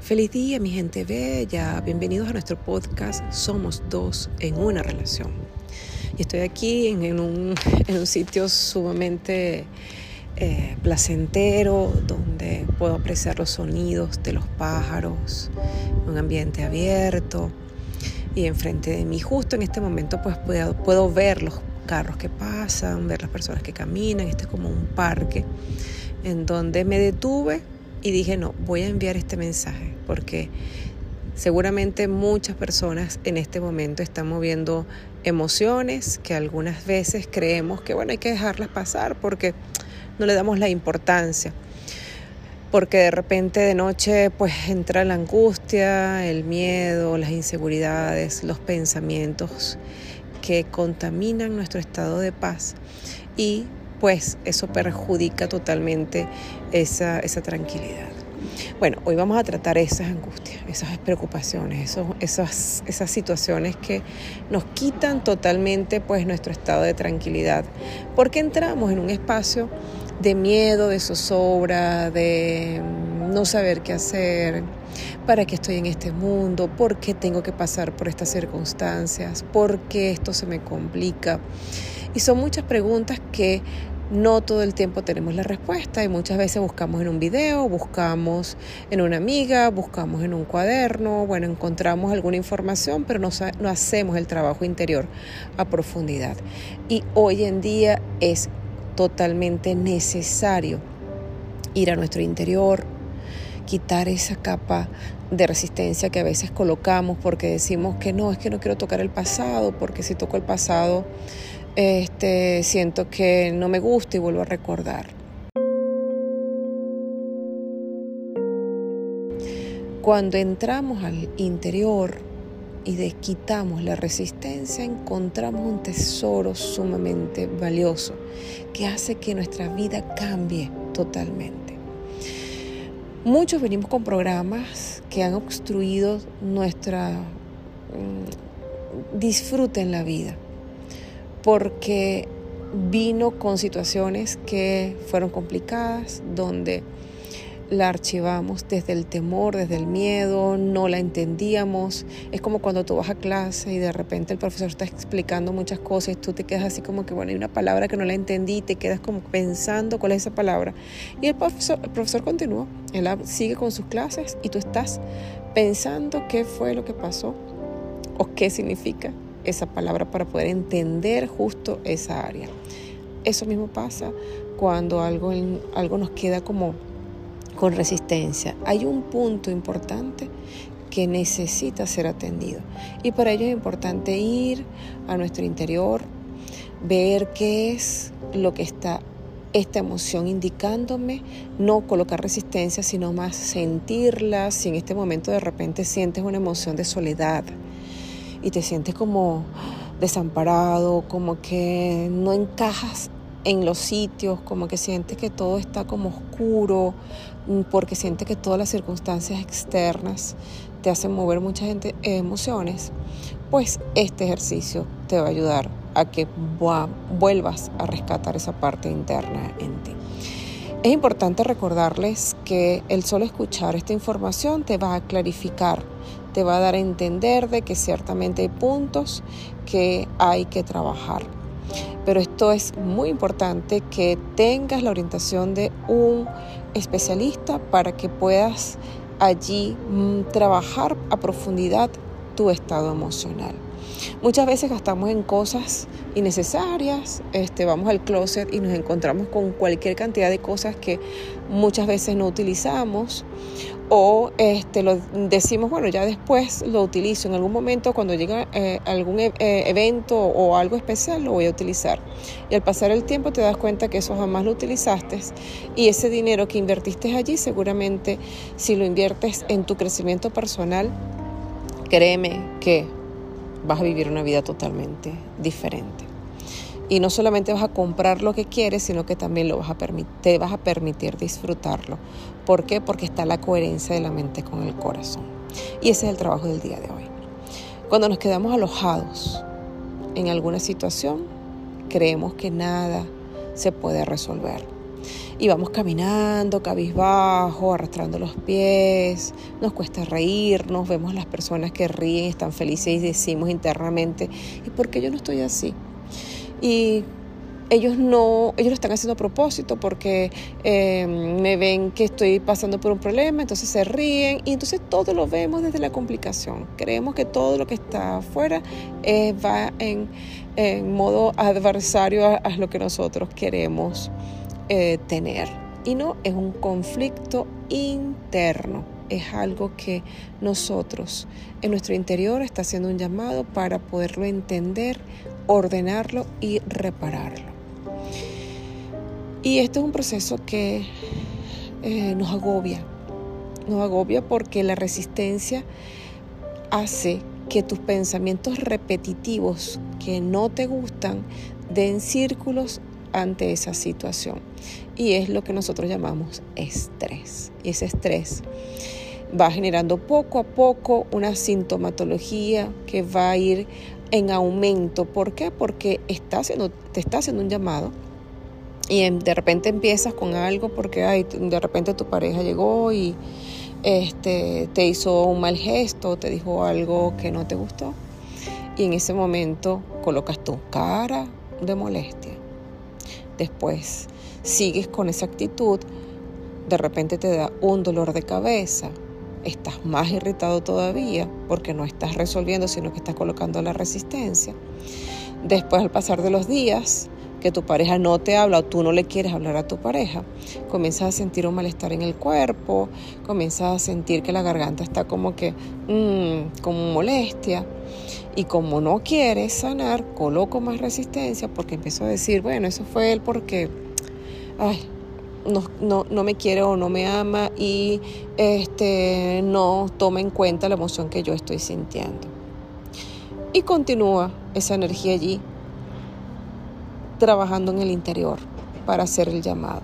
Feliz día, mi gente bella. Bienvenidos a nuestro podcast Somos dos en una relación. Y estoy aquí en, un, sitio sumamente eh, placentero, donde puedo apreciar los sonidos de los pájaros, un ambiente abierto. Y enfrente de mí, justo en este momento, pues puedo, puedo ver los carros que pasan, ver las personas que caminan. Este es como un parque en donde me detuve y dije, no, voy a enviar este mensaje porque seguramente muchas personas en este momento están moviendo emociones que algunas veces creemos que, bueno, hay que dejarlas pasar porque no le damos la importancia. Porque de repente de noche pues entra la angustia, el miedo, las inseguridades, los pensamientos que contaminan nuestro estado de paz y pues eso perjudica totalmente esa, tranquilidad. Bueno, hoy vamos a tratar esas angustias, esas preocupaciones, esas, esas situaciones que nos quitan totalmente pues nuestro estado de tranquilidad, porque entramos en un espacio de miedo, de zozobra, de no saber qué hacer, para qué estoy en este mundo, por qué tengo que pasar por estas circunstancias, por qué esto se me complica. Y son muchas preguntas que no todo el tiempo tenemos la respuesta y muchas veces buscamos en un video, buscamos en una amiga, buscamos en un cuaderno, bueno, encontramos alguna información, pero no, no hacemos el trabajo interior a profundidad. Y hoy en día es totalmente necesario ir a nuestro interior, quitar esa capa de resistencia que a veces colocamos porque decimos que no, es que no quiero tocar el pasado, porque si toco el pasado este, siento que no me gusta y vuelvo a recordar. Cuando entramos al interior y desquitamos la resistencia, encontramos un tesoro sumamente valioso que hace que nuestra vida cambie totalmente. Muchos venimos con programas que han obstruido nuestra mm, disfrute en la vida porque vino con situaciones que fueron complicadas, donde la archivamos desde el temor, desde el miedo, no la entendíamos. Es como cuando tú vas a clase y de repente el profesor está explicando muchas cosas y tú te quedas así como que, bueno, hay una palabra que no la entendí y te quedas como pensando cuál es esa palabra. Y el profesor, continúa, él sigue con sus clases y tú estás pensando qué fue lo que pasó o qué significa esa palabra para poder entender justo esa área. Eso mismo pasa cuando algo, algo nos queda como con resistencia. Hay un punto importante que necesita ser atendido. Y para ello es importante ir a nuestro interior, ver qué es lo que está esta emoción indicándome, no colocar resistencia, sino más sentirla. Si en este momento de repente sientes una emoción de soledad, y te sientes como desamparado, como que no encajas en los sitios, como que sientes que todo está como oscuro, porque sientes que todas las circunstancias externas te hacen mover muchas emociones, pues este ejercicio te va a ayudar a que vuelvas a rescatar esa parte interna en ti. Es importante recordarles que el solo escuchar esta información te va a clarificar te va a dar a entender de que ciertamente hay puntos que hay que trabajar. Pero esto es muy importante que tengas la orientación de un especialista para que puedas allí mm, trabajar a profundidad tu estado emocional. Muchas veces gastamos en cosas innecesarias, este, vamos al closet y nos encontramos con cualquier cantidad de cosas que muchas veces no utilizamos o este, lo decimos, bueno, ya después lo utilizo, en algún momento cuando llega eh, algún e, eh, evento o algo especial lo voy a utilizar. Y al pasar el tiempo te das cuenta que eso jamás lo utilizaste y ese dinero que invertiste allí seguramente si lo inviertes en tu crecimiento personal, créeme que vas a vivir una vida totalmente diferente. Y no solamente vas a comprar lo que quieres, sino que también lo vas a te vas a permitir disfrutarlo. ¿Por qué? Porque está la coherencia de la mente con el corazón. Y ese es el trabajo del día de hoy. Cuando nos quedamos alojados en alguna situación, creemos que nada se puede resolver. Y vamos caminando, cabizbajo, arrastrando los pies, nos cuesta reírnos, vemos las personas que ríen, están felices y decimos internamente, ¿y por qué yo no estoy así? Y ellos no, ellos lo están haciendo a propósito porque eh, me ven que estoy pasando por un problema, entonces se ríen y entonces todo lo vemos desde la complicación. Creemos que todo lo que está afuera eh, va en, modo adversario a, lo que nosotros queremos eh, tener. Y no, es un conflicto interno. Es algo que nosotros en nuestro interior está haciendo un llamado para poderlo entender, ordenarlo y repararlo. Y este es un proceso que eh, nos agobia, nos agobia porque la resistencia hace que tus pensamientos repetitivos que no te gustan den círculos ante esa situación. Y es lo que nosotros llamamos estrés. Y ese estrés va generando poco a poco una sintomatología que va a ir en aumento. ¿Por qué? Porque está haciendo, te está haciendo un llamado y de repente empiezas con algo porque ay, de repente tu pareja llegó y este, te hizo un mal gesto, te dijo algo que no te gustó y en ese momento colocas tu cara de molestia. Después sigues con esa actitud, de repente te da un dolor de cabeza, estás más irritado todavía porque no estás resolviendo, sino que estás colocando la resistencia. Después al pasar de los días, que tu pareja no te habla o tú no le quieres hablar a tu pareja, comienzas a sentir un malestar en el cuerpo, comienzas a sentir que la garganta está como que, mmm, como molestia. Y como no quieres sanar, coloco más resistencia porque empiezo a decir, bueno, eso fue él porque, ay, no, no, no, me quiere o no me ama y este, no toma en cuenta la emoción que yo estoy sintiendo. Y continúa esa energía allí trabajando en el interior para hacer el llamado.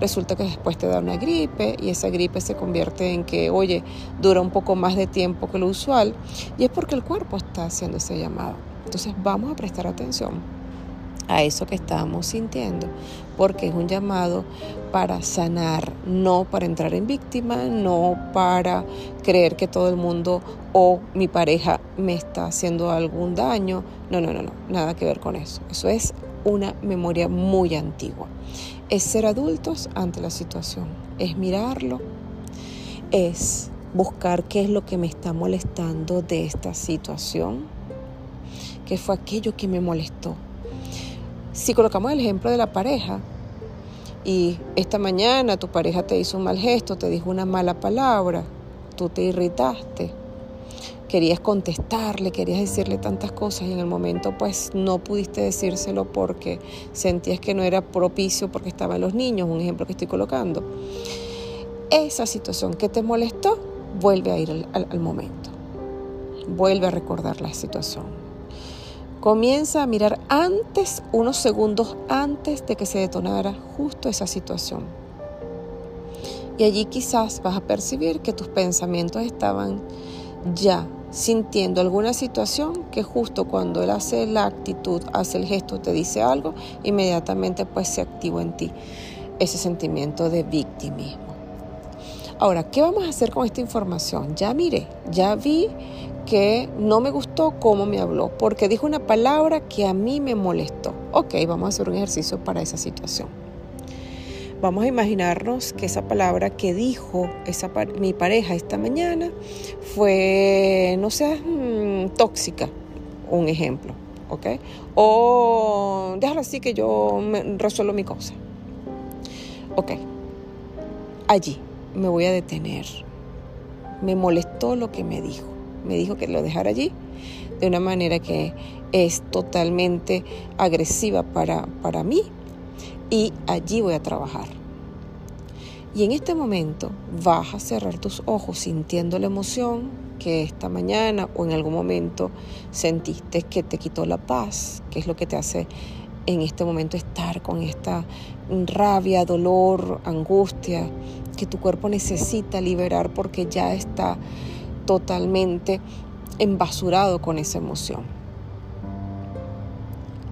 Resulta que después te da una gripe y esa gripe se convierte en que, oye, dura un poco más de tiempo que lo usual y es porque el cuerpo está haciendo ese llamado. Entonces vamos a prestar atención a eso que estamos sintiendo, porque es un llamado para sanar, no para entrar en víctima, no para creer que todo el mundo o mi pareja me está haciendo algún daño. No, no, no, no, nada que ver con eso. Eso es una memoria muy antigua. Es ser adultos ante la situación, es mirarlo, es buscar qué es lo que me está molestando de esta situación, qué fue aquello que me molestó. Si colocamos el ejemplo de la pareja y esta mañana tu pareja te hizo un mal gesto, te dijo una mala palabra, tú te irritaste, querías contestarle, querías decirle tantas cosas y en el momento pues no pudiste decírselo porque sentías que no era propicio porque estaban los niños, un ejemplo que estoy colocando. Esa situación que te molestó, vuelve a ir al, momento, vuelve a recordar la situación. Comienza a mirar antes, unos segundos antes de que se detonara justo esa situación. Y allí quizás vas a percibir que tus pensamientos estaban ya sintiendo alguna situación que justo cuando él hace la actitud, hace el gesto, te dice algo, inmediatamente pues se activa en ti ese sentimiento de victimismo. Ahora, ¿qué vamos a hacer con esta información? Ya miré, ya vi que no me gustó cómo me habló, porque dijo una palabra que a mí me molestó. Ok, vamos a hacer un ejercicio para esa situación. Vamos a imaginarnos que esa palabra que dijo mi pareja esta mañana fue, no sé, mm, tóxica, un ejemplo, ¿ok? O déjalo así que yo me resuelvo mi cosa. Ok, allí me voy a detener. Me molestó lo que me dijo. Me dijo que lo dejara allí de una manera que es totalmente agresiva para, para mí y allí voy a trabajar. Y en este momento vas a cerrar tus ojos sintiendo la emoción que esta mañana o en algún momento sentiste que te quitó la paz, que es lo que te hace en este momento estar con esta rabia, dolor, angustia que tu cuerpo necesita liberar porque ya está totalmente embasurado con esa emoción.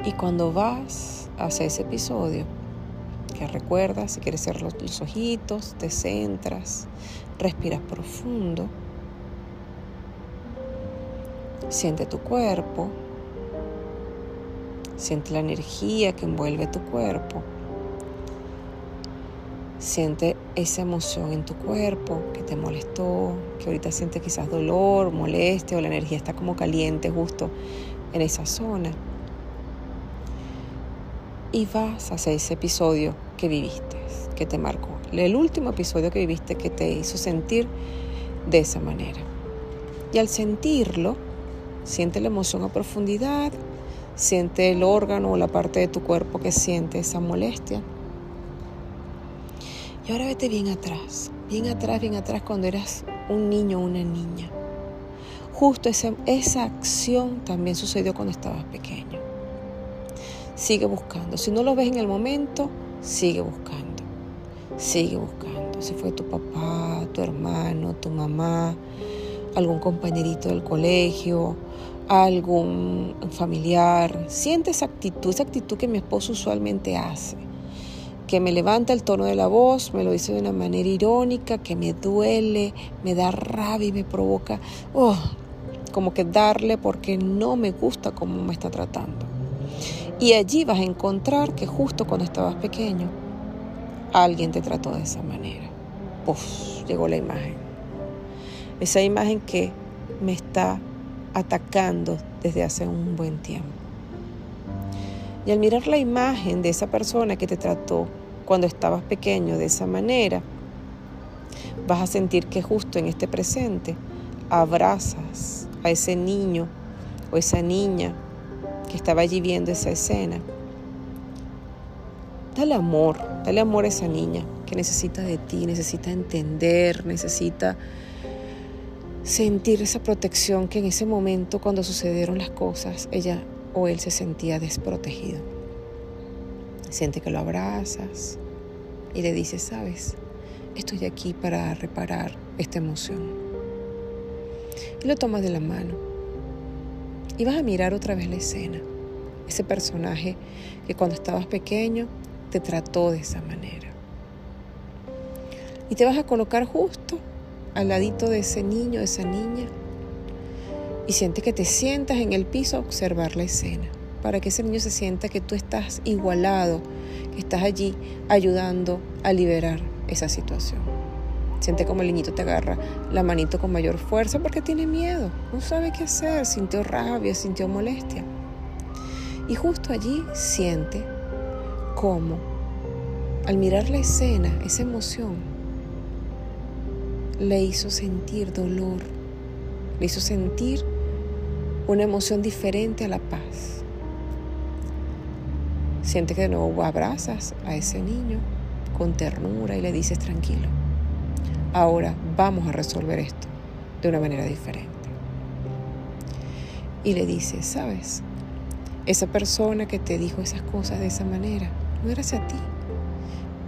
Y cuando vas hacia ese episodio, que recuerdas, si quieres cerrar los ojitos, te centras, respiras profundo, siente tu cuerpo, siente la energía que envuelve tu cuerpo, siente esa emoción en tu cuerpo que te molestó, que ahorita siente quizás dolor, molestia o la energía está como caliente justo en esa zona y vas hacia ese episodio que viviste, que te marcó. El último episodio que viviste que te hizo sentir de esa manera. Y al sentirlo, siente la emoción a profundidad, siente el órgano o la parte de tu cuerpo que siente esa molestia. Y ahora vete bien atrás, bien atrás, bien atrás cuando eras un niño o una niña. Justo esa, esa acción también sucedió cuando estabas pequeño sigue buscando. Si no lo ves en el momento, sigue buscando. Sigue buscando. Si fue tu papá, tu hermano, tu mamá, algún compañerito del colegio, algún familiar. Siente esa actitud, esa actitud que mi esposo usualmente hace. Que me levanta el tono de la voz, me lo dice de una manera irónica, que me duele, me da rabia y me provoca, oh, como que darle porque no me gusta cómo me está tratando. Y allí vas a encontrar que justo cuando estabas pequeño, alguien te trató de esa manera. Puf, llegó la imagen. Esa imagen que me está atacando desde hace un buen tiempo. Y al mirar la imagen de esa persona que te trató cuando estabas pequeño de esa manera, vas a sentir que justo en este presente abrazas a ese niño o esa niña que estaba allí viendo esa escena. Dale amor, dale amor a esa niña que necesita de ti, necesita entender, necesita sentir esa protección que en ese momento cuando sucedieron las cosas ella o él se sentía desprotegido. Siente que lo abrazas y le dices, sabes, estoy aquí para reparar esta emoción. Y lo tomas de la mano y vas a mirar otra vez la escena. Ese personaje que cuando estabas pequeño te trató de esa manera. Y te vas a colocar justo al ladito de ese niño, de esa niña. Y siente que te sientas en el piso a observar la escena. Para que ese niño se sienta que tú estás igualado, que estás allí ayudando a liberar esa situación. Siente como el niñito te agarra la manito con mayor fuerza porque tiene miedo, no sabe qué hacer, sintió rabia, sintió molestia. Y justo allí siente cómo, al mirar la escena, esa emoción le hizo sentir dolor, le hizo sentir una emoción diferente a la paz. Siente que de nuevo abrazas a ese niño con ternura y le dices tranquilo Ahora vamos a resolver esto de una manera diferente. Y le dice, sabes, esa persona que te dijo esas cosas de esa manera, no era hacia ti.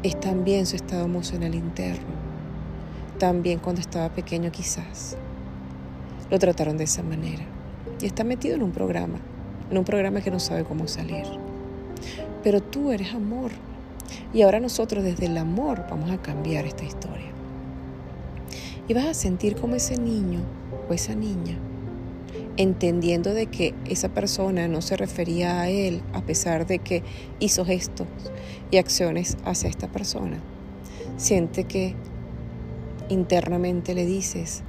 Es también su estado emocional interno. También cuando estaba pequeño quizás. Lo trataron de esa manera. Y está metido en un programa, en un programa que no sabe cómo salir. Pero tú eres amor. Y ahora nosotros desde el amor vamos a cambiar esta historia. Y vas a sentir como ese niño o esa niña, entendiendo de que esa persona no se refería a él a pesar de que hizo gestos y acciones hacia esta persona. Siente que internamente le dices,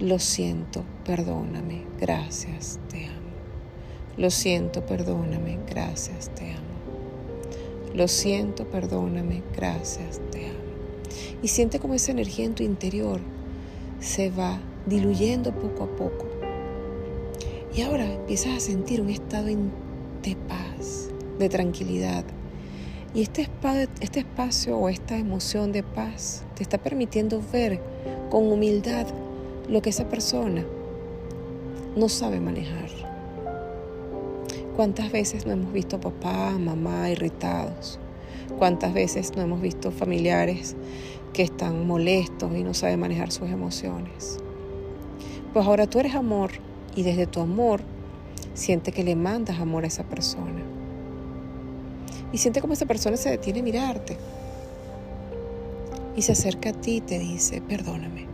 lo siento, perdóname, gracias, te amo. Lo siento, perdóname, gracias, te amo. Lo siento, perdóname, gracias, te amo. Y siente como esa energía en tu interior se va diluyendo poco a poco. Y ahora empiezas a sentir un estado de paz, de tranquilidad. Y este este espacio o esta emoción de paz te está permitiendo ver con humildad lo que esa persona no sabe manejar. ¿Cuántas veces no hemos visto papá, mamá irritados? ¿Cuántas veces no hemos visto familiares que están molestos y no saben manejar sus emociones. Pues ahora tú eres amor y desde tu amor siente que le mandas amor a esa persona. Y siente como esa persona se detiene a mirarte. Y se acerca a ti y te dice, perdóname.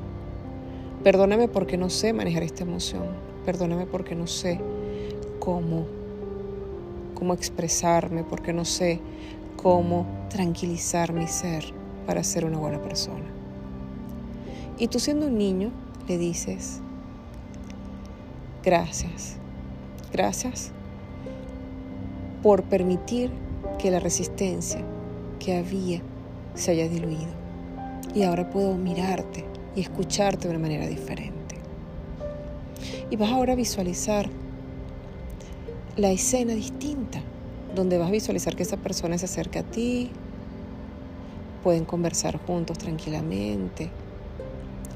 Perdóname porque no sé manejar esta emoción. Perdóname porque no sé cómo, cómo expresarme, porque no sé cómo tranquilizar mi ser para ser una buena persona. Y tú siendo un niño le dices, gracias, gracias por permitir que la resistencia que había se haya diluido. Y ahora puedo mirarte y escucharte de una manera diferente. Y vas ahora a visualizar la escena distinta, donde vas a visualizar que esa persona se acerca a ti, pueden conversar juntos tranquilamente.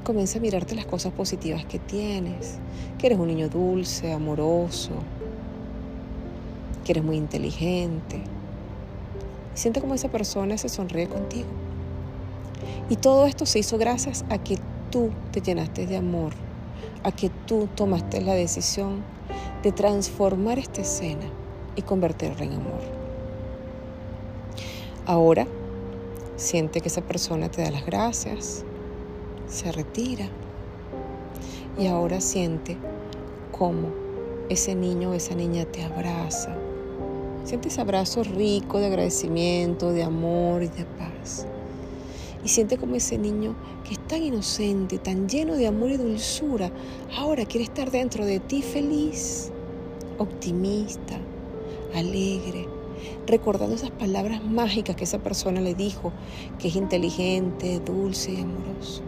Comienza a mirarte las cosas positivas que tienes, que eres un niño dulce, amoroso, que eres muy inteligente. siente como esa persona se sonríe contigo. Y todo esto se hizo gracias a que tú te llenaste de amor, a que tú tomaste la decisión de transformar esta escena y convertirla en amor. Ahora siente que esa persona te da las gracias, se retira y ahora siente cómo ese niño o esa niña te abraza. Siente ese abrazo rico de agradecimiento, de amor y de paz. Y siente como ese niño que es tan inocente, tan lleno de amor y dulzura, ahora quiere estar dentro de ti feliz, optimista, alegre, recordando esas palabras mágicas que esa persona le dijo, que es inteligente, dulce y amoroso.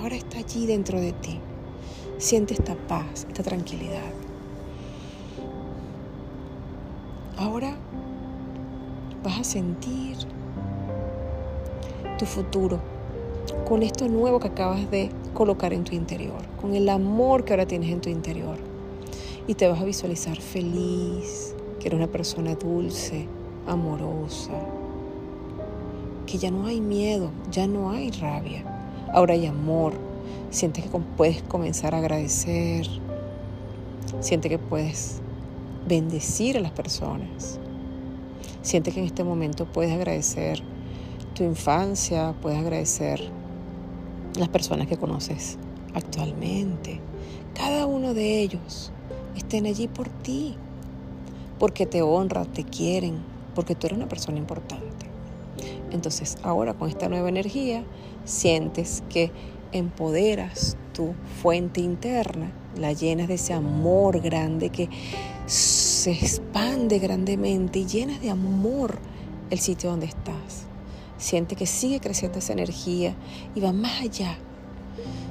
Ahora está allí dentro de ti. Siente esta paz, esta tranquilidad. Ahora vas a sentir tu futuro con esto nuevo que acabas de colocar en tu interior, con el amor que ahora tienes en tu interior. Y te vas a visualizar feliz, que eres una persona dulce, amorosa, que ya no hay miedo, ya no hay rabia, ahora hay amor. Sientes que puedes comenzar a agradecer, sientes que puedes bendecir a las personas. Sientes que en este momento puedes agradecer tu infancia, puedes agradecer las personas que conoces actualmente. Cada uno de ellos estén allí por ti, porque te honran, te quieren, porque tú eres una persona importante. Entonces ahora con esta nueva energía sientes que empoderas tu fuente interna, la llenas de ese amor grande que se expande grandemente y llenas de amor el sitio donde estás. Siente que sigue creciendo esa energía y va más allá.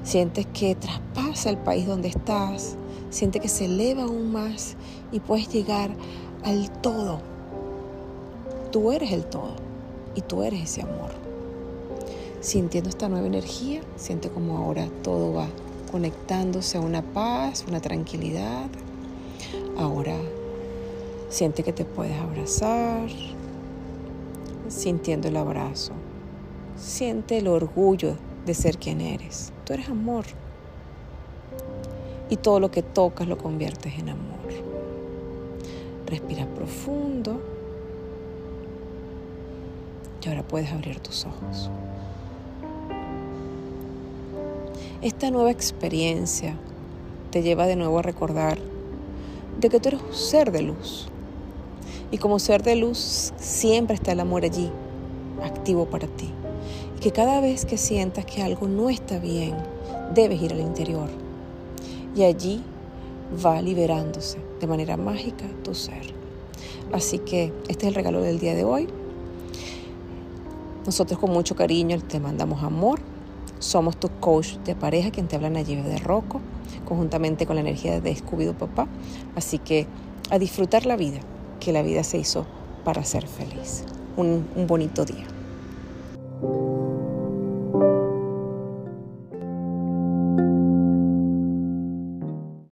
Sientes que traspasa el país donde estás. Siente que se eleva aún más y puedes llegar al todo. Tú eres el todo y tú eres ese amor. Sintiendo esta nueva energía, siente como ahora todo va conectándose a una paz, una tranquilidad. Ahora siente que te puedes abrazar, sintiendo el abrazo. Siente el orgullo de ser quien eres. Tú eres amor. Y todo lo que tocas lo conviertes en amor. Respira profundo. Y ahora puedes abrir tus ojos. Esta nueva experiencia te lleva de nuevo a recordar de que tú eres un ser de luz, y como ser de luz siempre está el amor allí, activo para ti. Y que cada vez que sientas que algo no está bien, debes ir al interior. Y allí va liberándose de manera mágica tu ser. Así que este es el regalo del día de hoy. Nosotros con mucho cariño te mandamos amor. Somos tu coach de pareja, quien te habla allí de Rocco, conjuntamente con la energía de Scooby Papá. Así que a disfrutar la vida que la vida se hizo para ser feliz. Un bonito día.